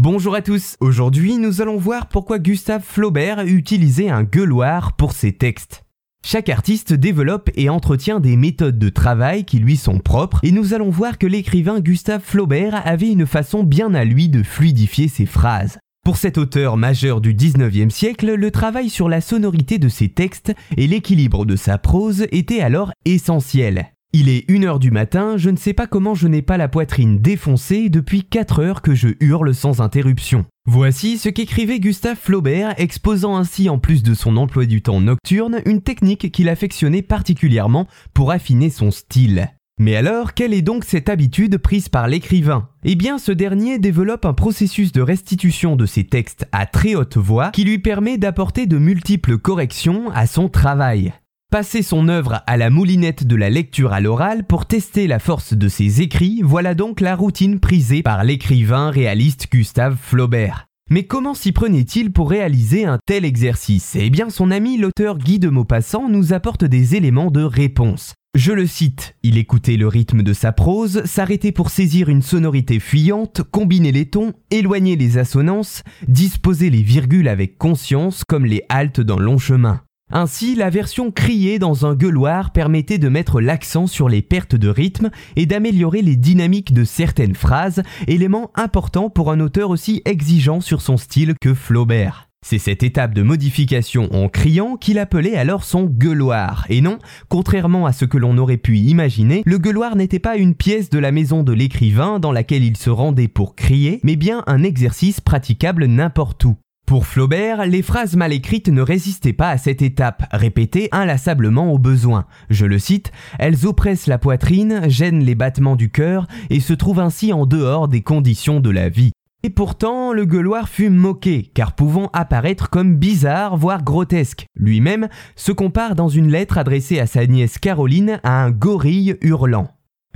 Bonjour à tous, aujourd'hui nous allons voir pourquoi Gustave Flaubert utilisait un gueuloir pour ses textes. Chaque artiste développe et entretient des méthodes de travail qui lui sont propres et nous allons voir que l'écrivain Gustave Flaubert avait une façon bien à lui de fluidifier ses phrases. Pour cet auteur majeur du 19e siècle, le travail sur la sonorité de ses textes et l'équilibre de sa prose était alors essentiel. Il est 1h du matin, je ne sais pas comment je n'ai pas la poitrine défoncée depuis 4 heures que je hurle sans interruption. Voici ce qu'écrivait Gustave Flaubert, exposant ainsi en plus de son emploi du temps nocturne, une technique qu'il affectionnait particulièrement pour affiner son style. Mais alors, quelle est donc cette habitude prise par l'écrivain? Eh bien, ce dernier développe un processus de restitution de ses textes à très haute voix qui lui permet d'apporter de multiples corrections à son travail. Passer son œuvre à la moulinette de la lecture à l'oral pour tester la force de ses écrits, voilà donc la routine prisée par l'écrivain réaliste Gustave Flaubert. Mais comment s'y prenait-il pour réaliser un tel exercice? Eh bien son ami l'auteur Guy de Maupassant nous apporte des éléments de réponse. Je le cite, il écoutait le rythme de sa prose, s'arrêtait pour saisir une sonorité fuyante, combiner les tons, éloigner les assonances, disposer les virgules avec conscience comme les haltes d'un long chemin. Ainsi, la version criée dans un gueuloir permettait de mettre l'accent sur les pertes de rythme et d'améliorer les dynamiques de certaines phrases, élément important pour un auteur aussi exigeant sur son style que Flaubert. C'est cette étape de modification en criant qu'il appelait alors son gueuloir. Et non, contrairement à ce que l'on aurait pu imaginer, le gueuloir n'était pas une pièce de la maison de l'écrivain dans laquelle il se rendait pour crier, mais bien un exercice praticable n'importe où. Pour Flaubert, les phrases mal écrites ne résistaient pas à cette étape, répétée inlassablement au besoin. Je le cite, Elles oppressent la poitrine, gênent les battements du cœur et se trouvent ainsi en dehors des conditions de la vie. Et pourtant, le gueuloir fut moqué, car pouvant apparaître comme bizarre, voire grotesque. Lui-même se compare dans une lettre adressée à sa nièce Caroline à un gorille hurlant.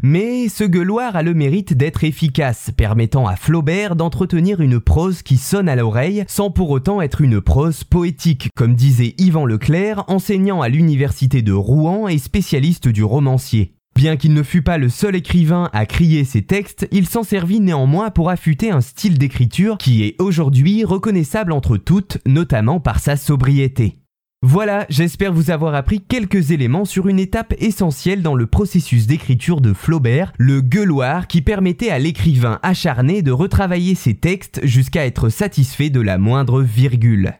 Mais ce gueuloir a le mérite d'être efficace, permettant à Flaubert d'entretenir une prose qui sonne à l'oreille sans pour autant être une prose poétique, comme disait Yvan Leclerc, enseignant à l'université de Rouen et spécialiste du romancier. Bien qu'il ne fût pas le seul écrivain à crier ses textes, il s'en servit néanmoins pour affûter un style d'écriture qui est aujourd'hui reconnaissable entre toutes, notamment par sa sobriété. Voilà, j'espère vous avoir appris quelques éléments sur une étape essentielle dans le processus d'écriture de Flaubert, le gueuloir qui permettait à l'écrivain acharné de retravailler ses textes jusqu'à être satisfait de la moindre virgule.